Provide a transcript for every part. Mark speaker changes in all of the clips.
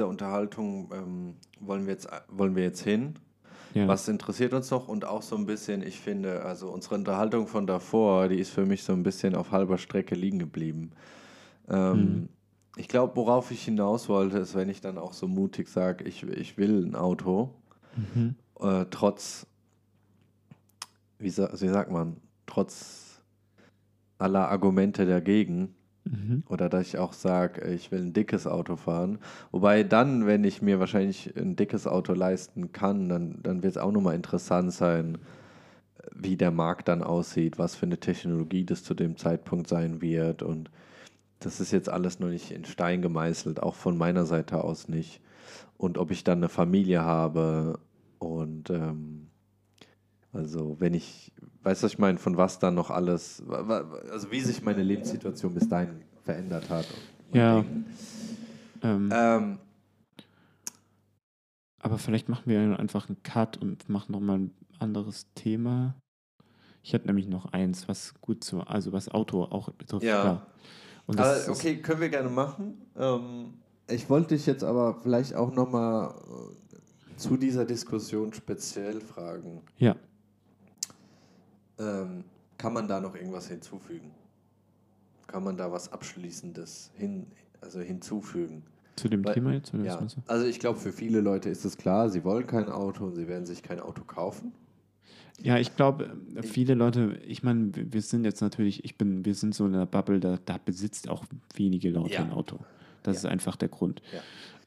Speaker 1: dieser Unterhaltung ähm, wollen, wir jetzt, wollen wir jetzt hin?
Speaker 2: Ja.
Speaker 1: Was interessiert uns noch? Und auch so ein bisschen, ich finde, also unsere Unterhaltung von davor, die ist für mich so ein bisschen auf halber Strecke liegen geblieben. Ähm,
Speaker 2: Mhm.
Speaker 1: Ich glaube, worauf ich hinaus wollte, ist, wenn ich dann auch so mutig sage, ich, ich will ein Auto,
Speaker 2: Mhm.
Speaker 1: äh, trotz, wie, sa wie sagt man, trotz aller Argumente dagegen,
Speaker 2: Mhm.
Speaker 1: oder dass ich auch sage, ich will ein dickes Auto fahren. Wobei dann, wenn ich mir wahrscheinlich ein dickes Auto leisten kann, dann, dann wird es auch nochmal interessant sein, wie der Markt dann aussieht, was für eine Technologie das zu dem Zeitpunkt sein wird. Und das ist jetzt alles noch nicht in Stein gemeißelt, auch von meiner Seite aus nicht. Und ob ich dann eine Familie habe und ähm, also wenn ich, weißt du, was ich meine, von was dann noch alles, also wie sich meine Lebenssituation bis dahin verändert hat. und
Speaker 2: Ja. Ähm,
Speaker 1: Ähm,
Speaker 2: aber vielleicht machen wir einfach einen Cut und machen nochmal ein anderes Thema. Ich hätte nämlich noch eins, was gut zu, also was Auto auch betrifft.
Speaker 1: Ja.
Speaker 2: ist-
Speaker 1: okay, können wir gerne machen. Ähm, ich wollte dich jetzt aber vielleicht auch nochmal äh, zu dieser Diskussion speziell fragen.
Speaker 2: Ja.
Speaker 1: Ähm, kann man da noch irgendwas hinzufügen? Kann man da was Abschließendes hin, also hinzufügen?
Speaker 2: Zu dem
Speaker 1: Weil-
Speaker 2: Thema jetzt?
Speaker 1: Ja, also ich glaube, für viele Leute ist es klar, sie wollen kein Auto und sie werden sich kein Auto kaufen.
Speaker 2: Ja, ich glaube, viele Leute, ich meine, wir wir sind jetzt natürlich, ich bin, wir sind so in einer Bubble, da, da besitzt auch wenige Leute
Speaker 1: Ja.
Speaker 2: ein Auto. Das
Speaker 1: Ja.
Speaker 2: ist einfach der Grund.
Speaker 1: Ja.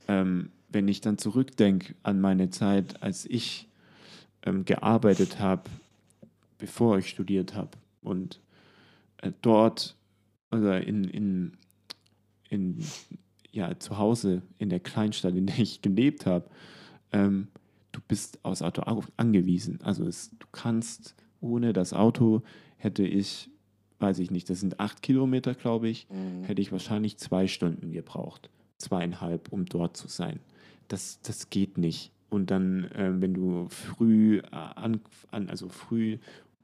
Speaker 2: Ähm, wenn ich dann zurückdenke an meine Zeit, als ich ähm, gearbeitet habe, bevor ich studiert habe und äh, dort oder in, in, in ja, zu Hause in der Kleinstadt, in der ich gelebt habe, ähm, du bist aufs Auto au- angewiesen. Also es, du kannst ohne das Auto hätte ich, weiß ich nicht, das sind acht Kilometer, glaube ich, hätte ich wahrscheinlich zwei Stunden gebraucht. Zweieinhalb, um dort zu sein. Das, das geht nicht. Und dann, ähm, wenn du früh äh, an, also früh,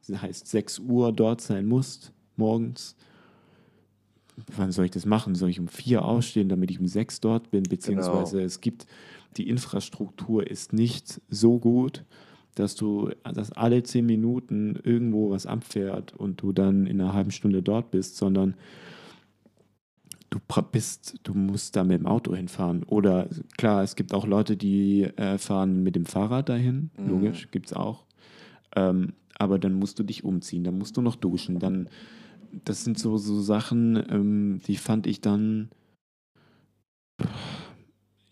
Speaker 2: das heißt 6 Uhr dort sein musst, morgens, wann soll ich das machen? Soll ich um vier ausstehen, damit ich um sechs dort bin? Beziehungsweise es gibt, die Infrastruktur ist nicht so gut, dass du, dass alle zehn Minuten irgendwo was abfährt und du dann in einer halben Stunde dort bist, sondern du bist, du musst da mit dem Auto hinfahren. Oder klar, es gibt auch Leute, die äh, fahren mit dem Fahrrad dahin,
Speaker 1: Mhm.
Speaker 2: logisch, gibt es auch. Ähm, aber dann musst du dich umziehen, dann musst du noch duschen, dann das sind so, so Sachen, ähm, die fand ich dann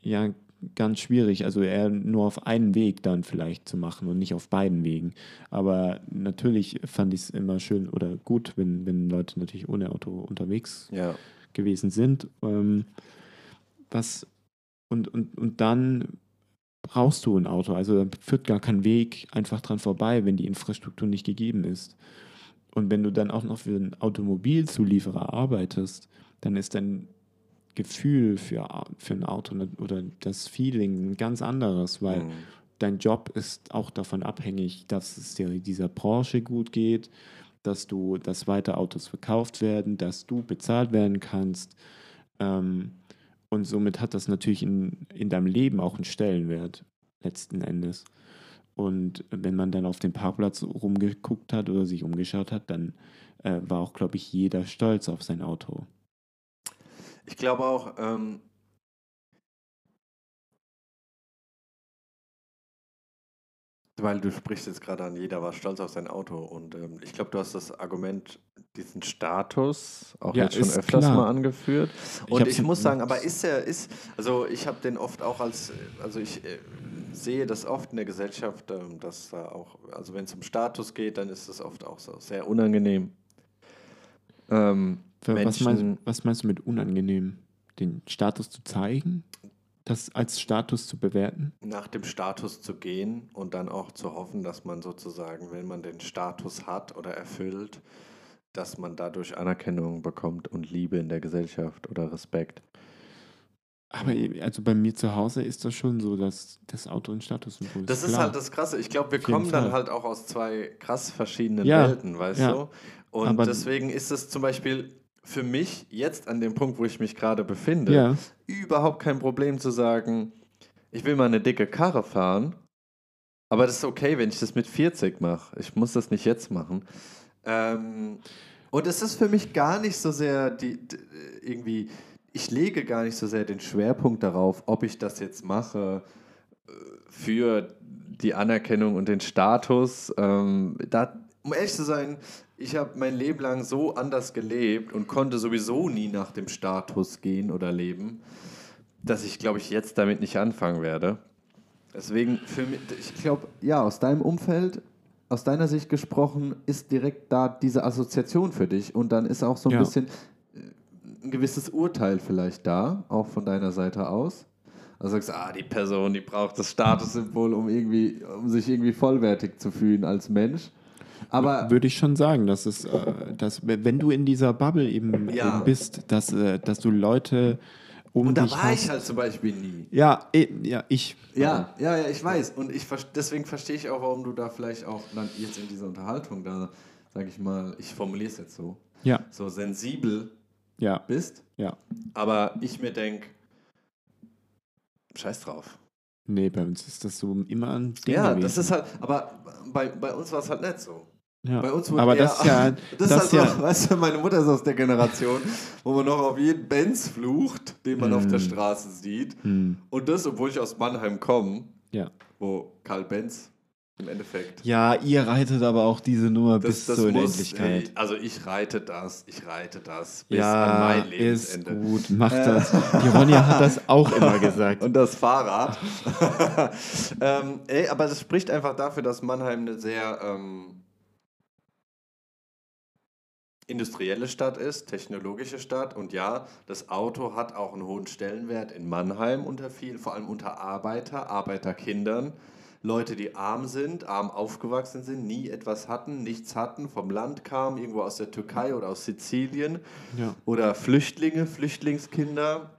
Speaker 2: ja ganz schwierig. Also eher nur auf einen Weg dann vielleicht zu machen und nicht auf beiden Wegen. Aber natürlich fand ich es immer schön oder gut, wenn, wenn Leute natürlich ohne Auto unterwegs
Speaker 1: Ja.
Speaker 2: gewesen sind. Ähm, was und, und, und dann brauchst du ein Auto. Also da führt gar kein Weg einfach dran vorbei, wenn die Infrastruktur nicht gegeben ist. Und wenn du dann auch noch für einen Automobilzulieferer arbeitest, dann ist dein Gefühl für, für ein Auto ne- oder das Feeling ein ganz anderes, weil
Speaker 1: Mhm.
Speaker 2: dein Job ist auch davon abhängig, dass es dir dieser Branche gut geht, dass du, dass weiter Autos verkauft werden, dass du bezahlt werden kannst. Ähm, und somit hat das natürlich in, in deinem Leben auch einen Stellenwert, letzten Endes. Und wenn man dann auf den Parkplatz rumgeguckt hat oder sich umgeschaut hat, dann äh, war auch, glaube ich, jeder stolz auf sein Auto.
Speaker 1: Ich glaube auch, ähm, weil du sprichst jetzt gerade an, jeder war stolz auf sein Auto und ähm, ich glaube, du hast das Argument, diesen Status auch
Speaker 2: Ja,
Speaker 1: jetzt schon öfters
Speaker 2: klar.
Speaker 1: mal angeführt.
Speaker 2: Ich
Speaker 1: Und ich,
Speaker 2: n-
Speaker 1: muss sagen, aber ist er, ist, also ich habe den oft auch als, also ich äh, sehe das oft in der Gesellschaft, ähm, dass da auch, also wenn es um Status geht, dann ist es oft auch so sehr unangenehm. Ähm,
Speaker 2: Was meinst,
Speaker 1: Menschen-
Speaker 2: was meinst du mit unangenehm? Den Status zu zeigen? Das als Status zu bewerten?
Speaker 1: nach dem Status zu gehen und dann auch zu hoffen, dass man sozusagen, wenn man den Status hat oder erfüllt, dass man dadurch Anerkennung bekommt und Liebe in der Gesellschaft oder Respekt.
Speaker 2: Aber also bei mir zu Hause ist das schon so, dass das Auto ein Statussymbol ist.
Speaker 1: Das ist
Speaker 2: klar.
Speaker 1: halt das Krasse. Ich glaube, wir kommen dann
Speaker 2: Fall.
Speaker 1: halt auch aus zwei krass verschiedenen
Speaker 2: Ja,
Speaker 1: Welten, weißt
Speaker 2: ja.
Speaker 1: du? Und
Speaker 2: Aber-
Speaker 1: deswegen ist es zum Beispiel für mich jetzt an dem Punkt, wo ich mich gerade befinde,
Speaker 2: Ja.
Speaker 1: überhaupt kein Problem zu sagen, ich will mal eine dicke Karre fahren, aber das ist okay, wenn ich das mit 40 mache. Ich muss das nicht jetzt machen. Ähm, und es ist für mich gar nicht so sehr die, d- irgendwie, ich lege gar nicht so sehr den Schwerpunkt darauf, ob ich das jetzt mache äh, für die Anerkennung und den Status. Ähm, da, um ehrlich zu sein, ich habe mein Leben lang so anders gelebt und konnte sowieso nie nach dem Status gehen oder leben, dass ich, glaube ich, jetzt damit nicht anfangen werde. Deswegen, für mich, ich glaube, ja, aus deinem Umfeld, aus deiner Sicht gesprochen, ist direkt da diese Assoziation für dich und dann ist auch so ein
Speaker 2: Ja.
Speaker 1: bisschen äh, ein gewisses Urteil vielleicht da, auch von deiner Seite aus. Also sagst, ah, die Person, die braucht das Statussymbol, um irgendwie, um sich irgendwie vollwertig zu fühlen als Mensch. Aber
Speaker 2: Würde ich schon sagen, dass es, äh, dass, wenn du in dieser Bubble eben,
Speaker 1: Ja.
Speaker 2: eben bist, dass, äh, dass du Leute um
Speaker 1: und da war
Speaker 2: hast.
Speaker 1: ich halt zum Beispiel nie.
Speaker 2: Ja, eh, ja, ich.
Speaker 1: Ja, ja, ja, ich weiß. Und ich, deswegen verstehe ich auch, warum du da vielleicht auch dann jetzt in dieser Unterhaltung da, sage ich mal, ich formuliere es jetzt so,
Speaker 2: Ja,
Speaker 1: so sensibel
Speaker 2: ja,
Speaker 1: bist.
Speaker 2: ja.
Speaker 1: Aber ich mir denke, scheiß drauf.
Speaker 2: Nee, bei uns ist das so immer ein Ding
Speaker 1: ja,
Speaker 2: gewesen.
Speaker 1: das ist halt, aber bei, bei uns war es halt nicht so.
Speaker 2: ja.
Speaker 1: Bei uns wurde
Speaker 2: Aber
Speaker 1: eher,
Speaker 2: das ist ja,
Speaker 1: das,
Speaker 2: das
Speaker 1: ist halt
Speaker 2: ja,
Speaker 1: weißt du, meine Mutter ist aus der Generation, wo man noch auf jeden Benz flucht, den man auf der
Speaker 2: Mm.
Speaker 1: Straße sieht.
Speaker 2: hm,
Speaker 1: Und das, obwohl ich aus Mannheim komme,
Speaker 2: ja.
Speaker 1: wo Karl Benz im Endeffekt
Speaker 2: Ja, ihr reitet aber auch diese Nummer bis zur Unendlichkeit.
Speaker 1: Also ich reite das, ich reite das bis
Speaker 2: Ja,
Speaker 1: an mein
Speaker 2: ist
Speaker 1: Lebensende.
Speaker 2: gut, macht das. Die Ronja hat das auch immer gesagt.
Speaker 1: Und das Fahrrad. ähm, ey, aber das spricht einfach dafür, dass Mannheim eine sehr ähm, industrielle Stadt ist, technologische Stadt. Und ja, das Auto hat auch einen hohen Stellenwert in Mannheim unter viel, vor allem unter Arbeiter, Arbeiterkindern. Leute, die arm sind, arm aufgewachsen sind, nie etwas hatten, nichts hatten, vom Land kamen, irgendwo aus der Türkei oder aus Sizilien
Speaker 2: Ja.
Speaker 1: oder Flüchtlinge, Flüchtlingskinder,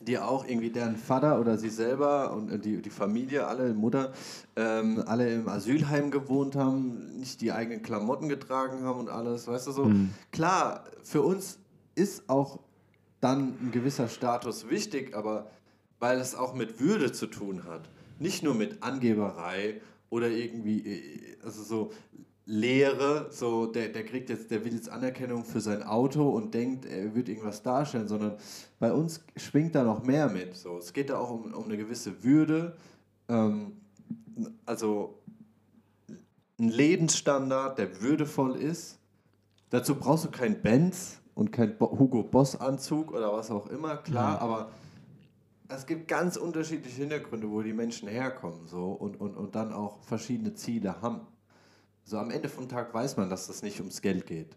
Speaker 1: die auch irgendwie deren Vater oder sie selber und äh, die, die Familie, alle Mutter, ähm, alle im Asylheim gewohnt haben, nicht die eigenen Klamotten getragen haben und alles, weißt du so.
Speaker 2: Mhm.
Speaker 1: Klar, für uns ist auch dann ein gewisser Status wichtig, aber weil es auch mit Würde zu tun hat. Nicht nur mit Angeberei oder irgendwie, äh, also so Lehre, so der, der kriegt jetzt, der will jetzt Anerkennung für sein Auto und denkt, er wird irgendwas darstellen, sondern bei uns schwingt da noch mehr mit. So. Es geht da auch um, um eine gewisse Würde, ähm, also ein Lebensstandard, der würdevoll ist. Dazu brauchst du kein Benz und kein Hugo Boss Anzug oder was auch immer, klar, aber es gibt ganz unterschiedliche Hintergründe, wo die Menschen herkommen so und, und, und dann auch verschiedene Ziele haben. So am Ende vom Tag weiß man, dass das nicht ums Geld geht.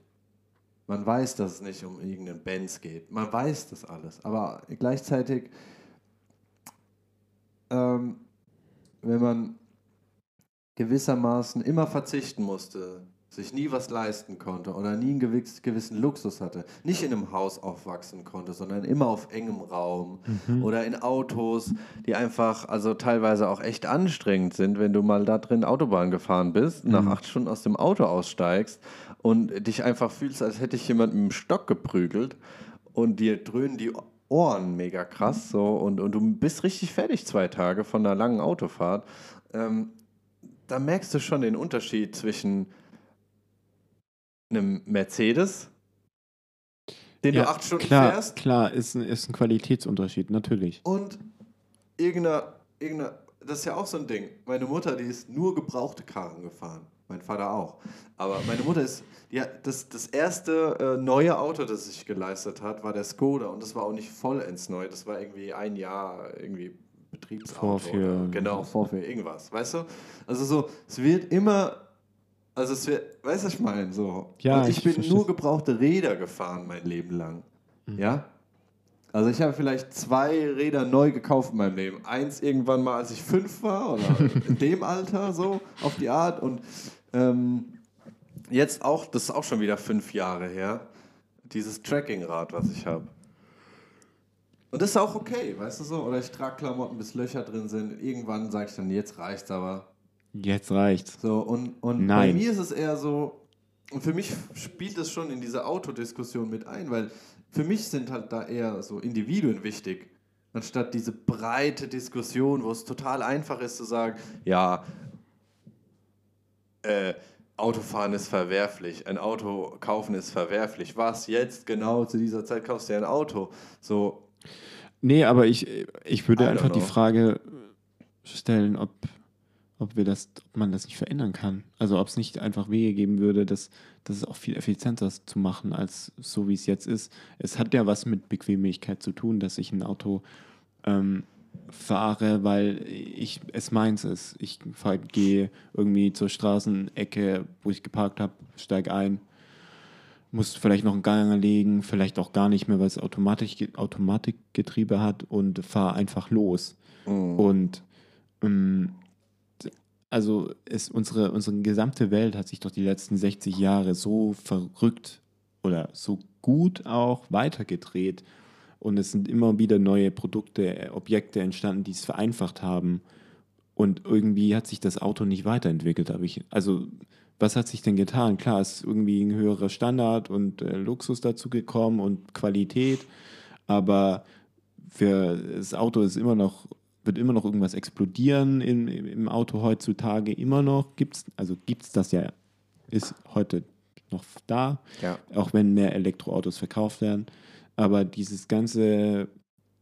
Speaker 1: Man weiß, dass es nicht um irgendeinen Benz geht. Man weiß das alles. Aber gleichzeitig, ähm, wenn man gewissermaßen immer verzichten musste, sich nie was leisten konnte oder nie einen gewiss- gewissen Luxus hatte, nicht in einem Haus aufwachsen konnte, sondern immer auf engem Raum oder in Autos, die einfach, also teilweise auch echt anstrengend sind, wenn du mal da drin Autobahn gefahren bist, nach acht Stunden aus dem Auto aussteigst und dich einfach fühlst, als hätte ich jemand mit dem Stock geprügelt und dir dröhnen die Ohren mega krass so und, und du bist richtig fertig zwei Tage von einer langen Autofahrt. Ähm, da merkst du schon den Unterschied zwischen einem Mercedes, den
Speaker 2: Ja,
Speaker 1: du acht Stunden
Speaker 2: klar,
Speaker 1: fährst,
Speaker 2: klar, ist ein, ist ein Qualitätsunterschied, natürlich.
Speaker 1: und irgendeiner, irgendeiner, das ist ja auch so ein Ding. Meine Mutter, die ist nur gebrauchte Karren gefahren. Mein Vater auch. Aber meine Mutter ist, ja, das, das erste äh, neue Auto, das sich geleistet hat, war der Skoda. Und das war auch nicht vollends neu. Das war irgendwie ein Jahr irgendwie Betriebsauto.
Speaker 2: Vorführ-
Speaker 1: Oder, genau, Vorführ, irgendwas. Weißt du? Also so, es wird immer, also es wird, weißt du, was ich meine? So.
Speaker 2: Ja,
Speaker 1: Und ich,
Speaker 2: ich
Speaker 1: bin
Speaker 2: verstehe.
Speaker 1: nur gebrauchte Räder gefahren mein Leben lang. Ja? Also ich habe vielleicht zwei Räder neu gekauft in meinem Leben. Eins irgendwann mal, als ich fünf war oder in dem Alter so auf die Art und ähm, jetzt auch, das ist auch schon wieder fünf Jahre her, dieses Trackingrad, was ich habe. Und das ist auch okay, weißt du so? Oder ich trage Klamotten, bis Löcher drin sind. Irgendwann sage ich dann, jetzt reicht's aber.
Speaker 2: Jetzt reicht's.
Speaker 1: So, und, und bei mir ist es eher so, Und für mich spielt das schon in diese Autodiskussion mit ein, weil für mich sind halt da eher so Individuen wichtig. Anstatt diese breite Diskussion, wo es total einfach ist zu sagen, ja, äh, Autofahren ist verwerflich, ein Auto kaufen ist verwerflich. Was jetzt genau zu dieser Zeit kaufst du ja ein Auto? So.
Speaker 2: Nee, aber ich, ich würde einfach die
Speaker 1: know.
Speaker 2: Frage stellen, ob, ob wir das, ob man das nicht verändern kann. Also ob es nicht einfach Wege geben würde, das, das auch viel effizienter zu machen, als so wie es jetzt ist. Es hat ja was mit Bequemlichkeit zu tun, dass ich ein Auto ähm, fahre, weil ich es meins ist. Ich fahr- gehe irgendwie zur Straßenecke, wo ich geparkt habe, steige ein, muss vielleicht noch einen Gang legen, vielleicht auch gar nicht mehr, weil es Automatik, Automatikgetriebe hat und fahre einfach los. Und ähm, also es, unsere, unsere gesamte Welt hat sich doch die letzten 60 Jahre so verrückt oder so gut auch weitergedreht. Und es sind immer wieder neue Produkte, äh, Objekte entstanden, die es vereinfacht haben. Und irgendwie hat sich das Auto nicht weiterentwickelt. Ich, also, was hat sich denn getan? Klar, es ist irgendwie ein höherer Standard und äh, Luxus dazu gekommen und Qualität. Aber für das Auto ist immer noch, wird immer noch irgendwas explodieren im, im Auto heutzutage. Immer noch gibt's, also gibt es das ja, ist heute noch da,
Speaker 1: Ja.
Speaker 2: auch wenn mehr Elektroautos verkauft werden. Aber dieses ganze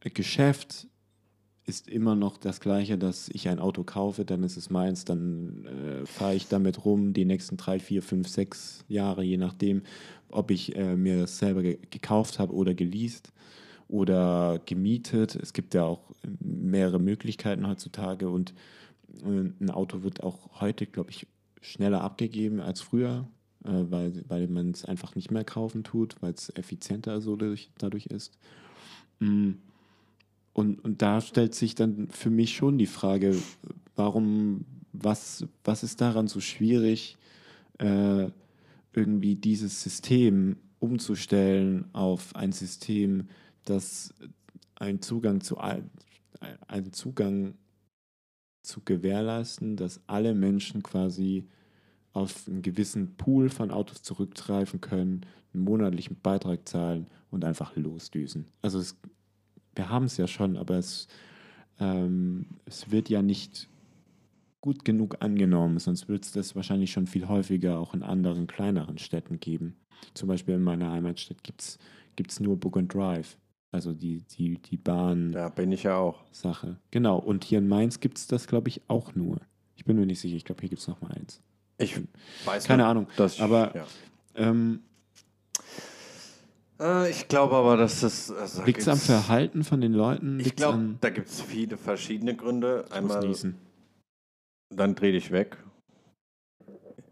Speaker 2: Geschäft ist immer noch das gleiche, dass ich ein Auto kaufe, dann ist es meins, dann äh, fahre ich damit rum die nächsten drei, vier, fünf, sechs Jahre, je nachdem, ob ich äh, mir das selber ge gekauft habe oder geleast oder gemietet. Es gibt ja auch mehrere Möglichkeiten heutzutage und äh, ein Auto wird auch heute, glaube ich, schneller abgegeben als früher, äh, weil, weil man es einfach nicht mehr kaufen tut, weil es effizienter so dadurch, dadurch ist. Mm. Und, und da stellt sich dann für mich schon die Frage, warum, was, was ist daran so schwierig, äh, irgendwie dieses System umzustellen auf ein System, das einen Zugang zu einen Zugang zu gewährleisten, dass alle Menschen quasi auf einen gewissen Pool von Autos zurückgreifen können, einen monatlichen Beitrag zahlen und einfach losdüsen. Also es, wir haben es ja schon, aber es, ähm, es wird ja nicht gut genug angenommen, sonst wird es das wahrscheinlich schon viel häufiger auch in anderen kleineren Städten geben. Zum Beispiel in meiner Heimatstadt gibt es nur Book and Drive, also die, die, die Bahn.
Speaker 1: Da bin ich ja auch.
Speaker 2: Sache. Genau, und hier in Mainz gibt es das, glaube ich, auch nur. Ich bin mir nicht sicher, ich glaube, hier gibt es noch mal eins.
Speaker 1: Ich weiß
Speaker 2: Keine
Speaker 1: nur,
Speaker 2: Ahnung,
Speaker 1: dass-
Speaker 2: aber-
Speaker 1: ja.
Speaker 2: Ähm,
Speaker 1: Äh, ich glaube aber, dass das. Also,
Speaker 2: Liegt es am Verhalten von den Leuten?
Speaker 1: Ich glaube, da gibt es viele verschiedene Gründe.
Speaker 2: Ich muss
Speaker 1: Einmal,
Speaker 2: niesen.
Speaker 1: dann dreh dich weg.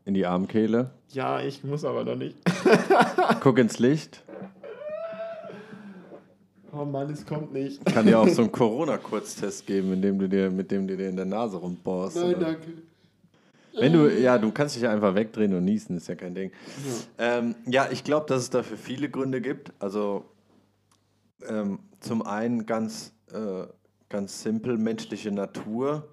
Speaker 1: In die Armkehle.
Speaker 2: Ja, ich muss aber noch nicht.
Speaker 1: Guck ins Licht.
Speaker 2: Oh Mann, es kommt nicht.
Speaker 1: Kann dir auch so einen Corona-Kurztest geben, indem du dir, mit dem du dir in der Nase rumbohrst. oder?
Speaker 2: danke.
Speaker 1: Wenn du, ja, du kannst dich ja einfach wegdrehen und niesen, ist ja kein Ding. Ja, ähm, ja ich glaube, dass es dafür viele Gründe gibt. Also ähm, zum einen ganz, äh, ganz simpel menschliche Natur.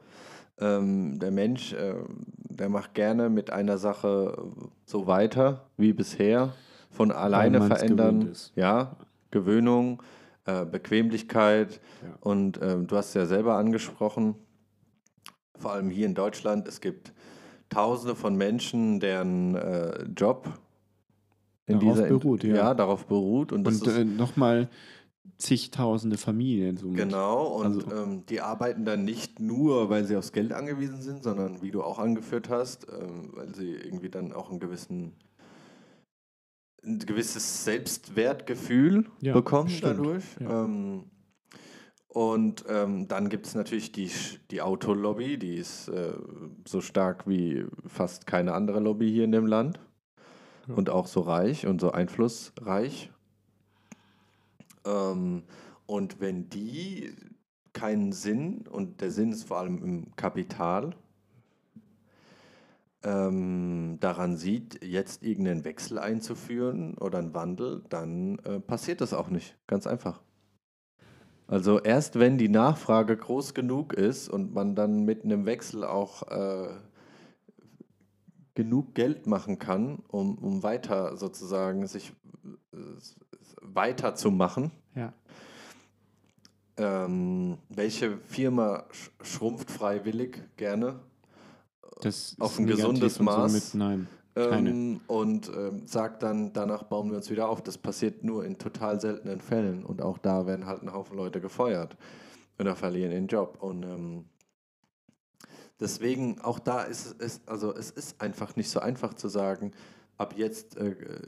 Speaker 1: Ähm, der Mensch, äh, der macht gerne mit einer Sache so weiter wie bisher. Von alleine verändern. Ja, Gewöhnung, äh, Bequemlichkeit.
Speaker 2: Ja.
Speaker 1: Und ähm, du hast es ja selber angesprochen, vor allem hier in Deutschland, es gibt Tausende von Menschen, deren äh, Job in
Speaker 2: Darauf
Speaker 1: dieser
Speaker 2: beruht, ja.
Speaker 1: darauf beruht und
Speaker 2: Und äh, nochmal zigtausende Familien. Somit.
Speaker 1: genau und
Speaker 2: also-
Speaker 1: ähm, die arbeiten dann nicht nur, weil sie aufs Geld angewiesen sind, sondern wie du auch angeführt hast, ähm, weil sie irgendwie dann auch einen gewissen ein gewisses Selbstwertgefühl
Speaker 2: Ja,
Speaker 1: bekommen
Speaker 2: stimmt,
Speaker 1: dadurch.
Speaker 2: ja.
Speaker 1: Ähm, und ähm, dann gibt es natürlich die, die Autolobby, die ist äh, so stark wie fast keine andere Lobby hier in dem Land.
Speaker 2: Ja.
Speaker 1: Und auch so reich und so einflussreich. Ähm, und wenn die keinen Sinn, und der Sinn ist vor allem im Kapital, ähm, daran sieht, jetzt irgendeinen Wechsel einzuführen oder einen Wandel, dann äh, passiert das auch nicht. Ganz einfach. Also erst wenn die Nachfrage groß genug ist und man dann mit einem Wechsel auch äh, genug Geld machen kann, um, um weiter sozusagen sich äh, weiterzumachen.
Speaker 2: Ja.
Speaker 1: Ähm, welche Firma sch schrumpft freiwillig gerne?
Speaker 2: Das
Speaker 1: Auf ein gesundes
Speaker 2: und
Speaker 1: Maß.
Speaker 2: Somit, nein.
Speaker 1: Ähm, und ähm, sagt dann, danach bauen wir uns wieder auf. Das passiert nur in total seltenen Fällen. Und auch da werden halt ein Haufen Leute gefeuert oder verlieren den Job. Und ähm, deswegen, auch da ist es, also es ist einfach nicht so einfach zu sagen, ab jetzt äh, äh,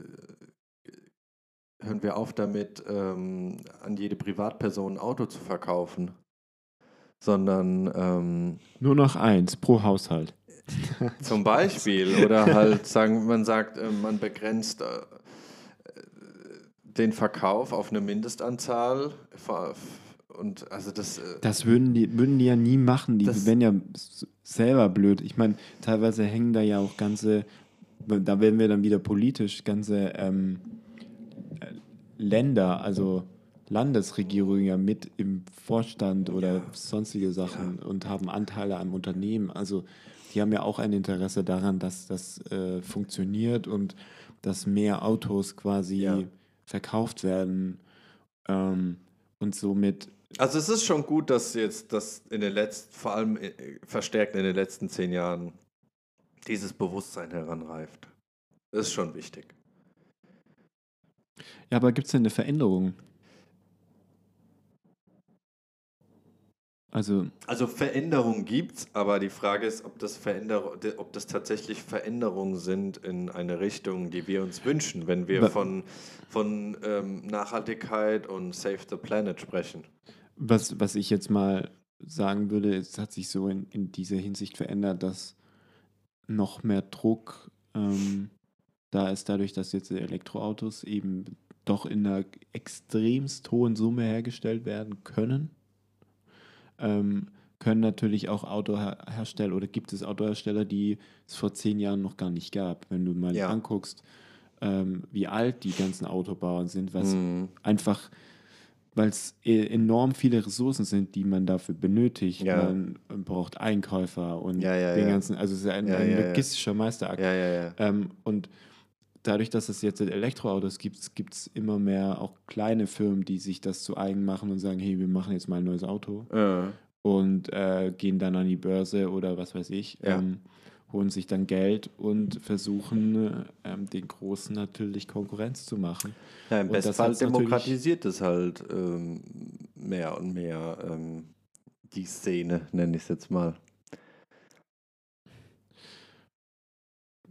Speaker 1: hören wir auf damit, ähm, an jede Privatperson ein Auto zu verkaufen. Sondern ähm,
Speaker 2: Nur noch eins pro Haushalt.
Speaker 1: zum Beispiel. Oder halt sagen, man sagt, äh, man begrenzt äh, den Verkauf auf eine Mindestanzahl. Und also das. äh,
Speaker 2: Das würden die, würden die ja nie machen. Die
Speaker 1: Das-
Speaker 2: wären ja selber blöd. Ich meine, teilweise hängen da ja auch ganze, da werden wir dann wieder politisch, ganze ähm, äh, Länder, also Landesregierungen ja mit im Vorstand oder sonstige Sachen und haben Anteile am Unternehmen. Also die haben ja auch ein Interesse daran, dass das äh, funktioniert und dass mehr Autos quasi
Speaker 1: Ja.
Speaker 2: verkauft werden ähm, und somit
Speaker 1: Also es ist schon gut, dass jetzt das in den letzten, vor allem äh, verstärkt in den letzten zehn Jahren, dieses Bewusstsein heranreift. Das ist schon wichtig.
Speaker 2: Ja, aber gibt es denn eine Veränderung? Also,
Speaker 1: Also Veränderungen gibt's, aber die Frage ist, ob das, ob das tatsächlich Veränderungen sind in eine Richtung, die wir uns wünschen, wenn wir von, von ähm, Nachhaltigkeit und Save the Planet sprechen.
Speaker 2: was, was ich jetzt mal sagen würde, es hat sich so in, in dieser Hinsicht verändert, dass noch mehr Druck ähm, da ist, dadurch, dass jetzt Elektroautos eben doch in einer extremst hohen Summe hergestellt werden können. Ähm, können natürlich auch Autohersteller oder gibt es Autohersteller, die es vor zehn Jahren noch gar nicht gab. Wenn du mal
Speaker 1: Ja.
Speaker 2: anguckst, ähm, wie alt die ganzen Autobauern sind, was
Speaker 1: Mhm.
Speaker 2: einfach, weil es enorm viele Ressourcen sind, die man dafür benötigt.
Speaker 1: Ja.
Speaker 2: Man braucht Einkäufer und
Speaker 1: Ja,
Speaker 2: den ganzen, also es ist ein,
Speaker 1: Ja,
Speaker 2: ein logistischer Meisterakt. Ähm, und dadurch, dass es jetzt Elektroautos gibt, gibt es immer mehr auch kleine Firmen, die sich das zu eigen machen und sagen, hey, wir machen jetzt mal ein neues Auto
Speaker 1: Äh,
Speaker 2: und äh, gehen dann an die Börse oder was weiß ich,
Speaker 1: Ja.
Speaker 2: ähm, holen sich dann Geld und versuchen äh, ähm, den Großen natürlich Konkurrenz zu machen.
Speaker 1: ja, Im
Speaker 2: natürlich-
Speaker 1: demokratisiert es halt ähm, mehr und mehr ähm, die Szene, nenne ich es jetzt mal.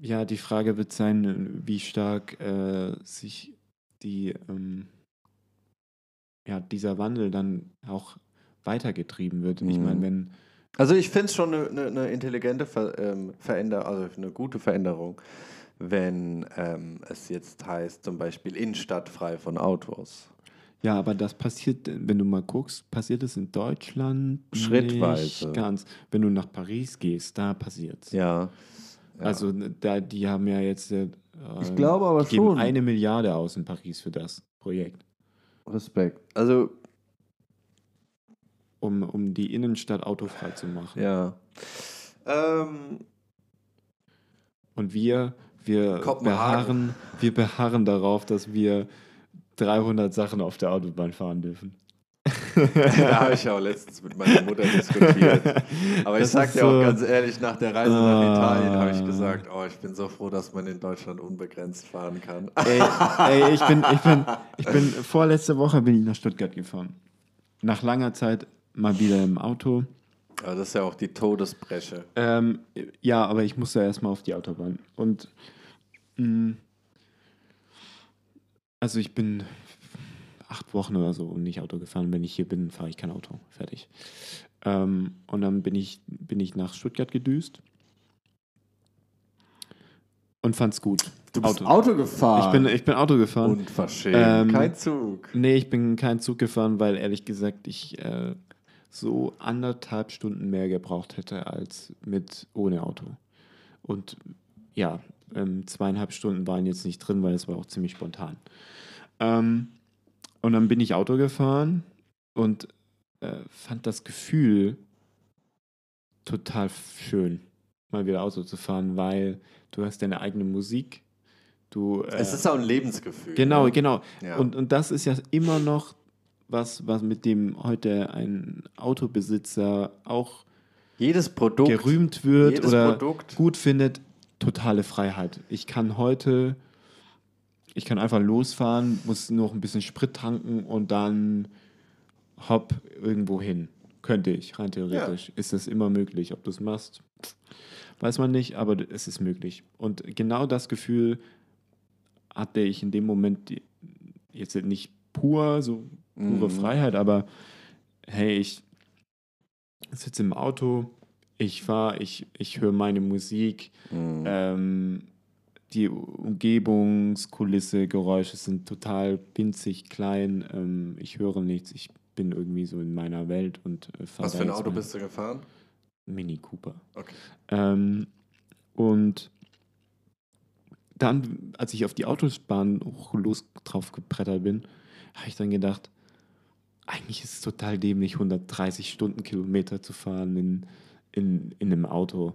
Speaker 2: Ja, die Frage wird sein, wie stark äh, sich die, ähm, ja, dieser Wandel dann auch weitergetrieben wird. Ich
Speaker 1: Mhm.
Speaker 2: meine, wenn
Speaker 1: Also ich finde es schon eine ne, ne intelligente Ver ähm, Veränderung, also eine gute Veränderung, wenn ähm, es jetzt heißt, zum Beispiel Innenstadt frei von Autos.
Speaker 2: Ja, aber das passiert, wenn du mal guckst, passiert es in Deutschland
Speaker 1: Schrittweise.
Speaker 2: nicht ganz. Wenn du nach Paris gehst, da passiert es.
Speaker 1: Ja. Ja.
Speaker 2: Also da, die haben ja jetzt äh,
Speaker 1: Ich glaube aber
Speaker 2: die geben
Speaker 1: schon.
Speaker 2: eine Milliarde aus in Paris für das Projekt,
Speaker 1: Respekt. Also,
Speaker 2: um, um die Innenstadt autofrei zu machen.
Speaker 1: ja. Ähm,
Speaker 2: Und wir, wir beharren, wir beharren darauf, dass wir 300 Sachen auf der Autobahn fahren dürfen.
Speaker 1: da habe ich auch letztens mit meiner Mutter diskutiert. Aber ich
Speaker 2: Das
Speaker 1: sag
Speaker 2: ist
Speaker 1: dir auch
Speaker 2: so-
Speaker 1: ganz ehrlich, nach der Reise nach
Speaker 2: Ah.
Speaker 1: Italien habe ich gesagt, oh, ich bin so froh, dass man in Deutschland unbegrenzt fahren kann.
Speaker 2: Ey, ey ich, bin, ich, bin, ich bin, vorletzte Woche bin ich nach Stuttgart gefahren. Nach langer Zeit mal wieder im Auto.
Speaker 1: Aber das ist ja auch die Todesbreche.
Speaker 2: Ähm, ja, aber ich musste erstmal auf die Autobahn. Und mh, also ich bin acht Wochen oder so nicht Auto gefahren. Wenn ich hier bin, fahre ich kein Auto. Fertig. Ähm, und dann bin ich, bin ich nach Stuttgart gedüst und fand's gut.
Speaker 1: Du bist
Speaker 2: Auto.
Speaker 1: Auto, gefahren.
Speaker 2: Ich bin, ich bin Auto gefahren.
Speaker 1: Unverschämt.
Speaker 2: Ähm,
Speaker 1: Kein Zug.
Speaker 2: Nee, ich bin kein Zug gefahren, weil ehrlich gesagt ich äh, so anderthalb Stunden mehr gebraucht hätte als mit ohne Auto. Und ja, ähm, zweieinhalb Stunden waren jetzt nicht drin, weil es war auch ziemlich spontan. Ähm, und dann bin ich Auto gefahren und äh, fand das Gefühl total schön. mal wieder Auto zu fahren, weil du hast deine eigene Musik. Du, äh,
Speaker 1: Es ist auch ein Lebensgefühl.
Speaker 2: Genau,
Speaker 1: ne?
Speaker 2: genau.
Speaker 1: Ja.
Speaker 2: Und, und das ist ja immer noch was, was mit dem heute ein Autobesitzer auch
Speaker 1: Jedes Produkt,
Speaker 2: gerühmt wird oder
Speaker 1: Produkt.
Speaker 2: gut findet, totale Freiheit. Ich kann heute, ich kann einfach losfahren, muss noch ein bisschen Sprit tanken und dann hopp irgendwo hin. Könnte ich, rein theoretisch. Ist das immer möglich. Ob du es machst, weiß man nicht, aber es ist möglich. Und genau das Gefühl hatte ich in dem Moment jetzt nicht pur, so pure
Speaker 1: Mhm.
Speaker 2: Freiheit, aber hey, ich sitze im Auto, ich fahre, ich, ich höre meine Musik,
Speaker 1: Mhm.
Speaker 2: ähm, die Umgebungskulisse, Geräusche sind total winzig klein, ähm, ich höre nichts, ich bin irgendwie so in meiner Welt und äh, fahre
Speaker 1: Was für ein Auto bist du gefahren?
Speaker 2: Mini Cooper.
Speaker 1: Okay.
Speaker 2: Ähm, und dann, als ich auf die Autobahn los drauf gebrettert bin, habe ich dann gedacht, eigentlich ist es total dämlich, 130 Stundenkilometer zu fahren in, in, in einem Auto.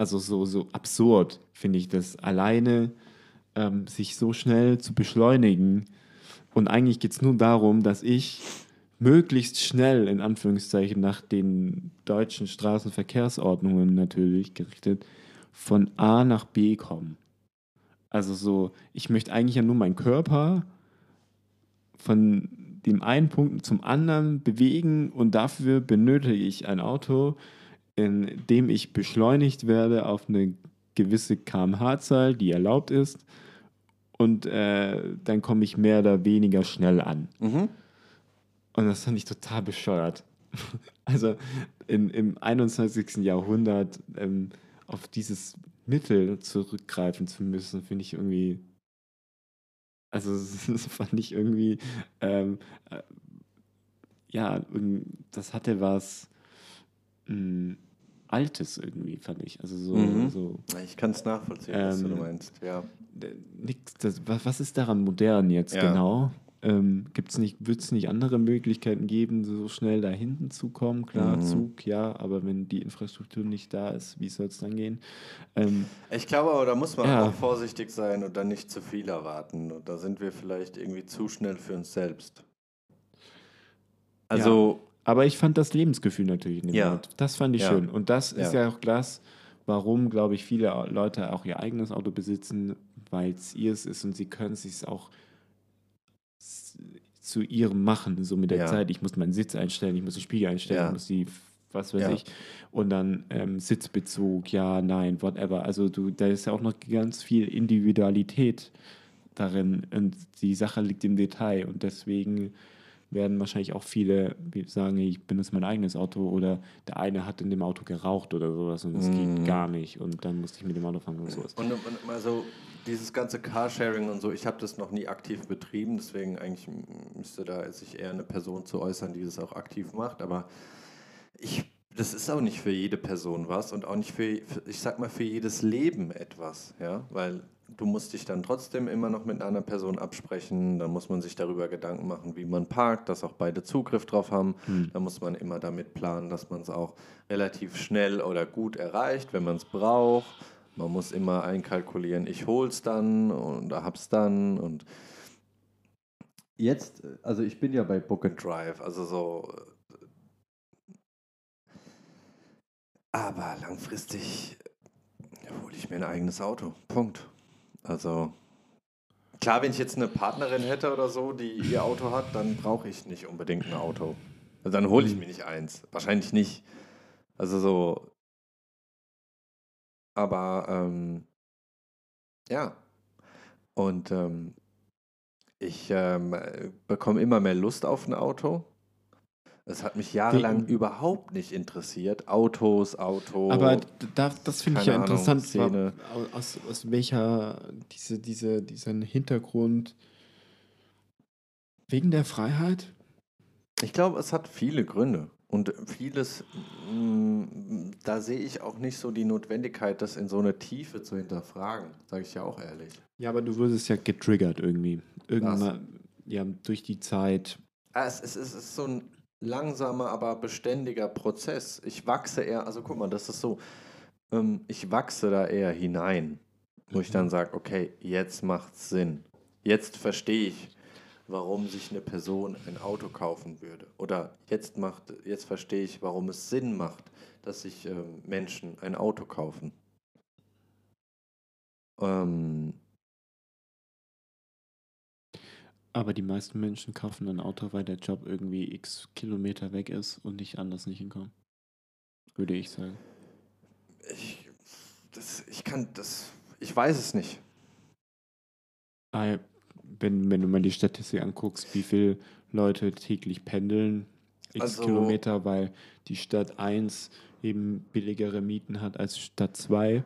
Speaker 2: Also so, so absurd finde ich das, alleine ähm, sich so schnell zu beschleunigen. Und eigentlich geht es nur darum, dass ich möglichst schnell, in Anführungszeichen, nach den deutschen Straßenverkehrsordnungen natürlich gerichtet, von A nach B komme. Also so, ich möchte eigentlich ja nur meinen Körper von dem einen Punkt zum anderen bewegen und dafür benötige ich ein Auto, in dem ich beschleunigt werde auf eine gewisse kmh-Zahl, die erlaubt ist und äh, dann komme ich mehr oder weniger schnell an.
Speaker 1: Mhm.
Speaker 2: Und das fand ich total bescheuert. Also in, im 21. Jahrhundert ähm, auf dieses Mittel zurückgreifen zu müssen, finde ich irgendwie. Also, das fand ich irgendwie. Ähm, äh, ja, das hatte was mh, Altes irgendwie, fand ich. Also so.
Speaker 1: Mhm.
Speaker 2: so
Speaker 1: Ich kann es nachvollziehen, was du
Speaker 2: Ähm,
Speaker 1: meinst. Ja.
Speaker 2: nix, das, was, was ist daran modern jetzt
Speaker 1: Ja.
Speaker 2: genau? Ähm, gibt's nicht, wird es nicht andere Möglichkeiten geben, so schnell da hinten zu kommen? Klar,
Speaker 1: Mhm.
Speaker 2: Zug, ja, aber wenn die Infrastruktur nicht da ist, wie soll es dann gehen? Ähm,
Speaker 1: Ich glaube aber, da muss man
Speaker 2: Ja.
Speaker 1: auch vorsichtig sein und dann nicht zu viel erwarten. Und da sind wir vielleicht irgendwie zu schnell für uns selbst. Also,
Speaker 2: aber ich fand das Lebensgefühl natürlich in dem
Speaker 1: Ja.
Speaker 2: Auto. Das fand ich
Speaker 1: Ja.
Speaker 2: schön. Und das ist
Speaker 1: Ja.
Speaker 2: auch das, warum, glaube ich, viele Leute auch ihr eigenes Auto besitzen, weil es ihrs ist und sie können es sich auch zu ihrem machen, so mit der. Zeit. Ich muss meinen Sitz einstellen, ich muss den Spiegel einstellen, ich muss die, was weiß
Speaker 1: Ja.
Speaker 2: ich. Und dann ähm, Sitzbezug, ja, nein, whatever. Also du, da ist ja auch noch ganz viel Individualität darin und die Sache liegt im Detail und deswegen werden wahrscheinlich auch viele sagen, ich benutze mein eigenes Auto oder der eine hat in dem Auto geraucht oder sowas und das
Speaker 1: Mhm.
Speaker 2: geht gar nicht und dann musste ich mit dem Auto fahren und sowas.
Speaker 1: Und, und also dieses ganze Carsharing und so, ich habe das noch nie aktiv betrieben, deswegen eigentlich müsste da sich eher eine Person zu äußern, die das auch aktiv macht. Aber ich, das ist auch nicht für jede Person was und auch nicht für, für ich sag mal, für jedes Leben etwas, ja, weil du musst dich dann trotzdem immer noch mit einer Person absprechen, dann muss man sich darüber Gedanken machen, wie man parkt, dass auch beide Zugriff drauf haben.
Speaker 2: Hm.
Speaker 1: Da muss man immer damit planen, dass man es auch relativ schnell oder gut erreicht, wenn man es braucht. Man muss immer einkalkulieren, ich hol's dann und hab's dann und jetzt, also ich bin ja bei Book and Drive, also so. Aber langfristig hole ich mir ein eigenes Auto. Punkt. Also klar, wenn ich jetzt eine Partnerin hätte oder so, die ihr Auto hat, dann brauche ich nicht unbedingt ein Auto. Also dann hole ich mir nicht eins. Wahrscheinlich nicht. Also so. Aber ähm, ja. Und ähm, ich ähm, äh, bekomme immer mehr Lust auf ein Auto. Es hat mich jahrelang
Speaker 2: Wie-
Speaker 1: überhaupt nicht interessiert. Autos, Auto.
Speaker 2: Aber da, das finde ich ja
Speaker 1: Ahnung,
Speaker 2: interessant,
Speaker 1: Szene.
Speaker 2: aus, aus welcher, diese, diese, diesen Hintergrund, wegen der Freiheit?
Speaker 1: Ich glaube, es hat viele Gründe. Und vieles, mh, da sehe ich auch nicht so die Notwendigkeit, das in so eine Tiefe zu hinterfragen, sage ich ja auch ehrlich.
Speaker 2: Ja, aber du wurdest ja getriggert irgendwie. Irgendwann, ja, durch die Zeit.
Speaker 1: Ah, Es, es, es ist so ein langsamer, aber beständiger Prozess. Ich wachse eher, also guck mal, das ist so, ähm, ich wachse da eher hinein, wo ich
Speaker 2: Mhm.
Speaker 1: dann sage, okay, jetzt macht's Sinn. Jetzt verstehe ich, warum sich eine Person ein Auto kaufen würde. Oder jetzt macht, jetzt verstehe ich, warum es Sinn macht, dass sich ähm, Menschen ein Auto kaufen. Ähm,
Speaker 2: Aber die meisten Menschen kaufen ein Auto, weil der Job irgendwie x Kilometer weg ist und nicht anders nicht hinkommen. Würde ich sagen.
Speaker 1: ich, das, ich kann das, ich weiß es nicht.
Speaker 2: Ah, wenn, wenn du mal die Statistik anguckst, wie viele Leute täglich pendeln, x
Speaker 1: Also-
Speaker 2: Kilometer, weil die Stadt 1 eben billigere Mieten hat als Stadt 2.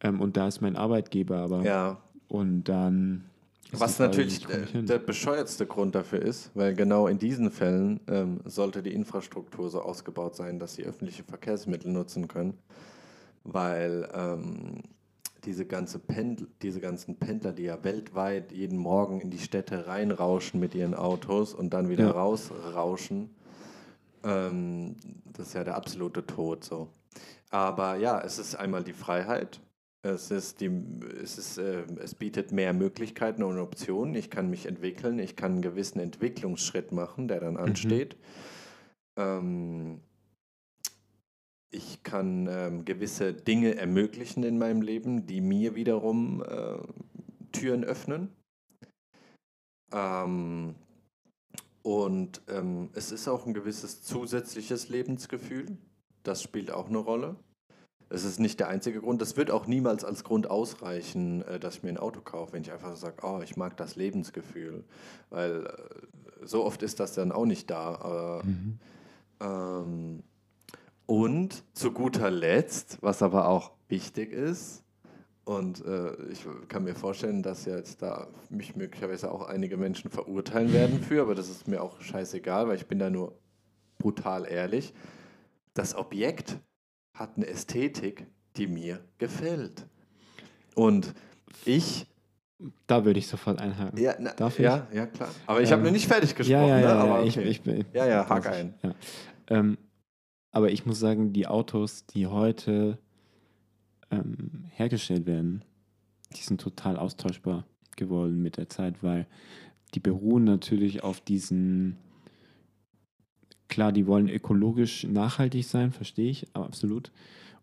Speaker 2: Ähm, und da ist mein Arbeitgeber aber.
Speaker 1: Ja,
Speaker 2: Und dann.
Speaker 1: Was natürlich der, der bescheuertste Grund dafür ist, weil genau in diesen Fällen ähm, sollte die Infrastruktur so ausgebaut sein, dass sie öffentliche Verkehrsmittel nutzen können, weil ähm, diese, ganze Pendl diese ganzen Pendler, die ja weltweit jeden Morgen in die Städte reinrauschen mit ihren Autos und dann wieder
Speaker 2: Ja.
Speaker 1: rausrauschen, ähm, das ist ja der absolute Tod so. Aber ja, es ist einmal die Freiheit, es, ist die, es, ist, äh, es bietet mehr Möglichkeiten und Optionen. Ich kann mich entwickeln, ich kann einen gewissen Entwicklungsschritt machen, der dann ansteht. Ähm, ich kann ähm, gewisse Dinge ermöglichen in meinem Leben, die mir wiederum äh, Türen öffnen. Ähm, und ähm, es ist auch ein gewisses zusätzliches Lebensgefühl. Das spielt auch eine Rolle. Es ist nicht der einzige Grund. Das wird auch niemals als Grund ausreichen, äh, dass ich mir ein Auto kaufe, wenn ich einfach sage, oh, ich mag das Lebensgefühl. Weil äh, so oft ist das dann auch nicht da. Aber,
Speaker 2: Mhm.
Speaker 1: ähm, und zu guter Letzt, was aber auch wichtig ist, und äh, ich kann mir vorstellen, dass jetzt da mich möglicherweise auch einige Menschen verurteilen werden für, aber das ist mir auch scheißegal, weil ich bin da nur brutal ehrlich. Das Objekt hat eine Ästhetik, die mir gefällt. Und ich,
Speaker 2: Da würde ich sofort einhaken.
Speaker 1: ja, na,
Speaker 2: Darf ich?
Speaker 1: ja, ja klar. Aber ich habe
Speaker 2: Ähm,
Speaker 1: noch nicht fertig gesprochen.
Speaker 2: ja, ja,
Speaker 1: ne?
Speaker 2: ja,
Speaker 1: aber
Speaker 2: ich,
Speaker 1: okay.
Speaker 2: ich bin.
Speaker 1: ja, ja,
Speaker 2: ich?
Speaker 1: ein.
Speaker 2: Ja. Ähm, aber ich muss sagen, die Autos, die heute ähm, hergestellt werden, die sind total austauschbar geworden mit der Zeit, weil die beruhen natürlich auf diesen, klar, die wollen ökologisch nachhaltig sein, verstehe ich, aber absolut.